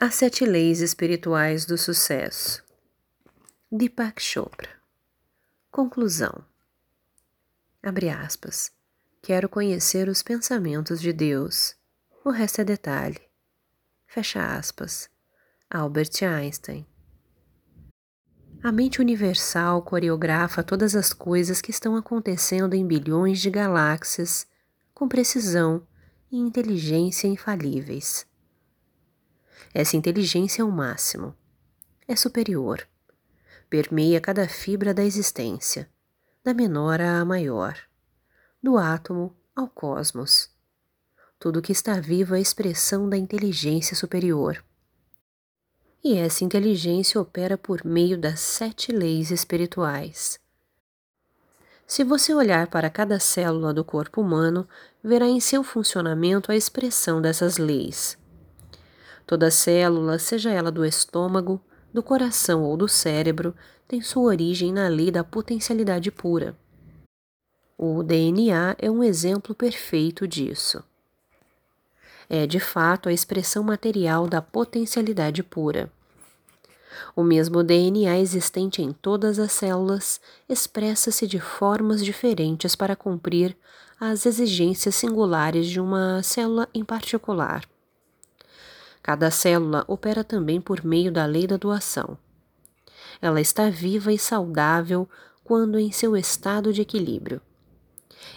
As Sete Leis Espirituais do Sucesso. Deepak Chopra. Conclusão. Abre aspas. Quero conhecer os pensamentos de Deus. O resto é detalhe. Fecha aspas. Albert Einstein. A mente universal coreografa todas as coisas que estão acontecendo em bilhões de galáxias com precisão e inteligência infalíveis. Essa inteligência é o máximo. É superior. Permeia cada fibra da existência, da menor à maior, do átomo ao cosmos. Tudo que está vivo é expressão da inteligência superior. E essa inteligência opera por meio das sete leis espirituais. Se você olhar para cada célula do corpo humano, verá em seu funcionamento a expressão dessas leis. Toda célula, seja ela do estômago, do coração ou do cérebro, tem sua origem na lei da potencialidade pura. O DNA é um exemplo perfeito disso. É, de fato, a expressão material da potencialidade pura. O mesmo DNA existente em todas as células expressa-se de formas diferentes para cumprir as exigências singulares de uma célula em particular. Cada célula opera também por meio da lei da doação. Ela está viva e saudável quando em seu estado de equilíbrio.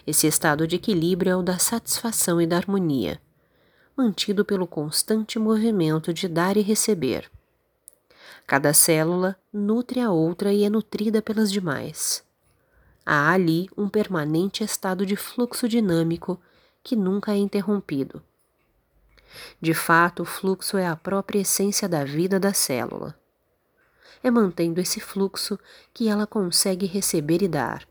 Esse estado de equilíbrio é o da satisfação e da harmonia, mantido pelo constante movimento de dar e receber. Cada célula nutre a outra e é nutrida pelas demais. Há ali um permanente estado de fluxo dinâmico que nunca é interrompido. De fato, o fluxo é a própria essência da vida da célula. É mantendo esse fluxo que ela consegue receber e dar,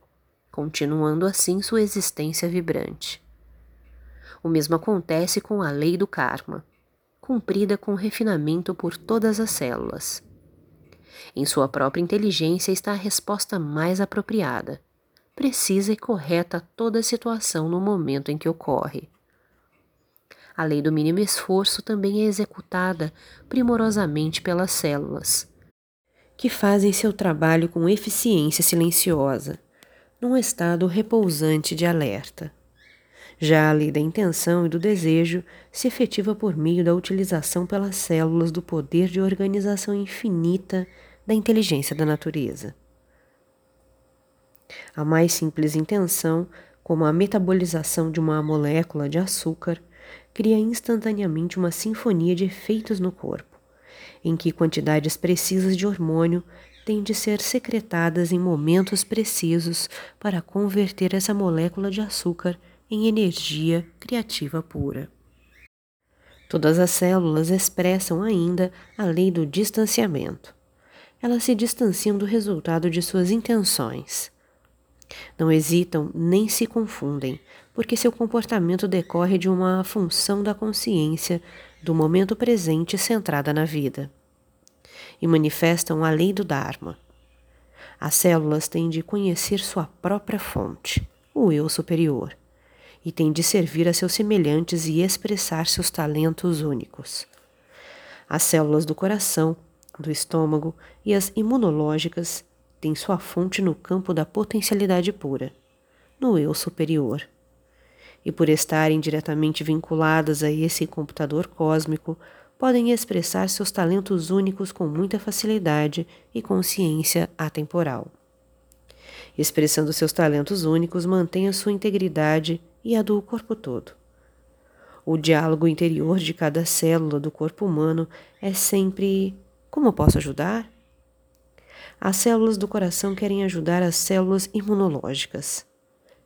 continuando assim sua existência vibrante. O mesmo acontece com a lei do karma, cumprida com refinamento por todas as células. Em sua própria inteligência está a resposta mais apropriada, precisa e correta a toda situação no momento em que ocorre. A lei do mínimo esforço também é executada primorosamente pelas células, que fazem seu trabalho com eficiência silenciosa, num estado repousante de alerta. Já a lei da intenção e do desejo se efetiva por meio da utilização pelas células do poder de organização infinita da inteligência da natureza. A mais simples intenção, como a metabolização de uma molécula de açúcar, cria instantaneamente uma sinfonia de efeitos no corpo, em que quantidades precisas de hormônio têm de ser secretadas em momentos precisos para converter essa molécula de açúcar em energia criativa pura. Todas as células expressam ainda a lei do distanciamento. Elas se distanciam do resultado de suas intenções. Não hesitam nem se confundem, porque seu comportamento decorre de uma função da consciência do momento presente centrada na vida. E manifestam a lei do Dharma. As células têm de conhecer sua própria fonte, o eu superior, e têm de servir a seus semelhantes e expressar seus talentos únicos. As células do coração, do estômago e as imunológicas têm sua fonte no campo da potencialidade pura, no eu superior e por estarem diretamente vinculadas a esse computador cósmico, podem expressar seus talentos únicos com muita facilidade e consciência atemporal. Expressando seus talentos únicos, mantém a sua integridade e a do corpo todo. O diálogo interior de cada célula do corpo humano é sempre: como posso ajudar? As células do coração querem ajudar as células imunológicas.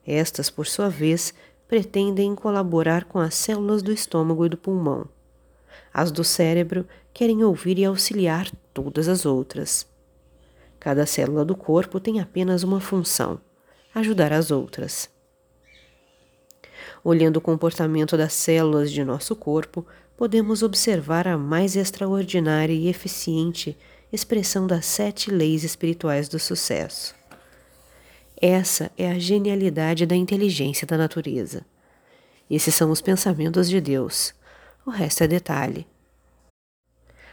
Estas, por sua vez, pretendem colaborar com as células do estômago e do pulmão. As do cérebro querem ouvir e auxiliar todas as outras. Cada célula do corpo tem apenas uma função: ajudar as outras. Olhando o comportamento das células de nosso corpo, podemos observar a mais extraordinária e eficiente expressão das sete leis espirituais do sucesso. Essa é a genialidade da inteligência da natureza. Esses são os pensamentos de Deus. O resto é detalhe.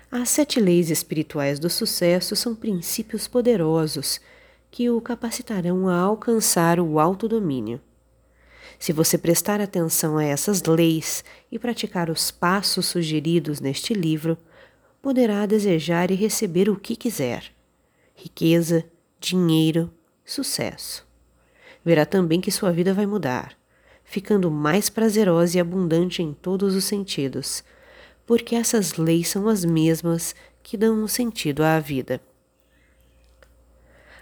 As sete leis espirituais do sucesso são princípios poderosos que o capacitarão a alcançar o autodomínio. Se você prestar atenção a essas leis e praticar os passos sugeridos neste livro, poderá desejar e receber o que quiser: riqueza, dinheiro, sucesso. Verá também que sua vida vai mudar, ficando mais prazerosa e abundante em todos os sentidos, porque essas leis são as mesmas que dão um sentido à vida.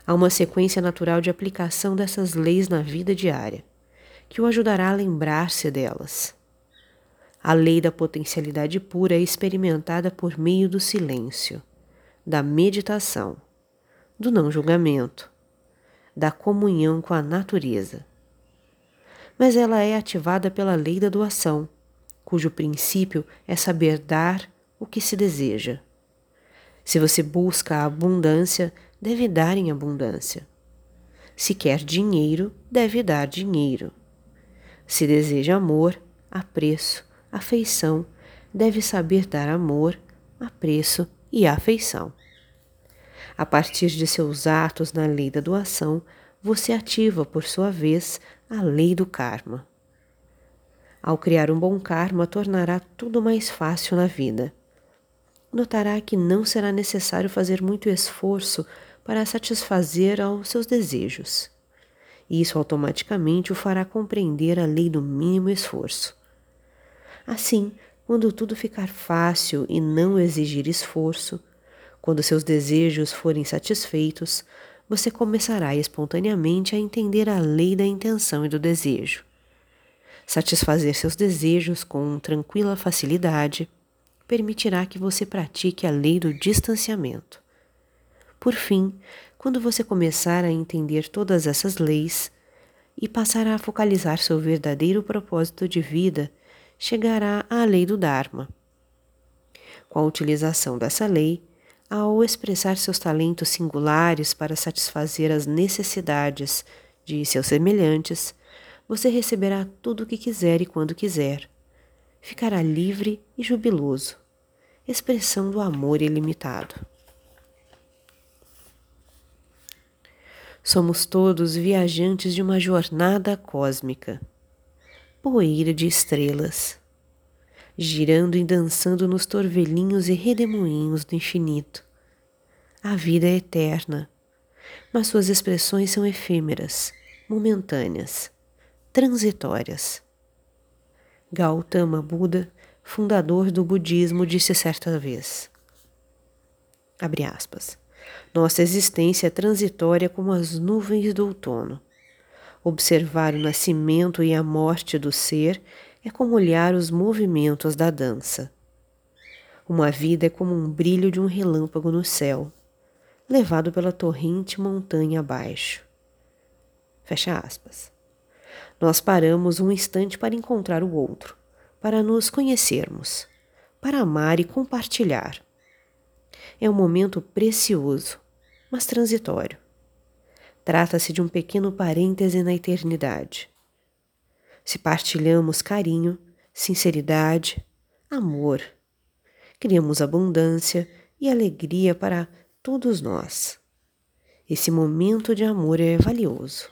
Há uma sequência natural de aplicação dessas leis na vida diária que o ajudará a lembrar-se delas. A lei da potencialidade pura é experimentada por meio do silêncio, da meditação, do não julgamento, da comunhão com a natureza. Mas ela é ativada pela lei da doação, cujo princípio é saber dar o que se deseja. Se você busca a abundância, deve dar em abundância. Se quer dinheiro, deve dar dinheiro. Se deseja amor, apreço, afeição, deve saber dar amor, apreço e afeição. A partir de seus atos na lei da doação, você ativa, por sua vez, a lei do karma. Ao criar um bom karma, tornará tudo mais fácil na vida. Notará que não será necessário fazer muito esforço para satisfazer aos seus desejos. Isso automaticamente o fará compreender a lei do mínimo esforço. Assim, quando tudo ficar fácil e não exigir esforço, quando seus desejos forem satisfeitos, você começará espontaneamente a entender a lei da intenção e do desejo. Satisfazer seus desejos com tranquila facilidade permitirá que você pratique a lei do distanciamento. Por fim, quando você começar a entender todas essas leis e passar a focalizar seu verdadeiro propósito de vida, chegará à lei do Dharma. Com a utilização dessa lei, ao expressar seus talentos singulares para satisfazer as necessidades de seus semelhantes, você receberá tudo o que quiser e quando quiser. Ficará livre e jubiloso, expressão do amor ilimitado. Somos todos viajantes de uma jornada cósmica, poeira de estrelas, girando e dançando nos torvelinhos e redemoinhos do infinito. A vida é eterna, mas suas expressões são efêmeras, momentâneas, transitórias. Gautama Buda, fundador do budismo, disse certa vez. Nossa existência é transitória como as nuvens do outono. Observar o nascimento e a morte do ser é como olhar os movimentos da dança. Uma vida é como um brilho de um relâmpago no céu, levado pela torrente montanha abaixo. Fecha aspas. Nós paramos um instante para encontrar o outro, para nos conhecermos, para amar e compartilhar é um momento precioso, mas transitório. Trata-se de um pequeno parêntese na eternidade. Se partilhamos carinho, sinceridade, amor, criamos abundância e alegria para todos nós. Esse momento de amor é valioso.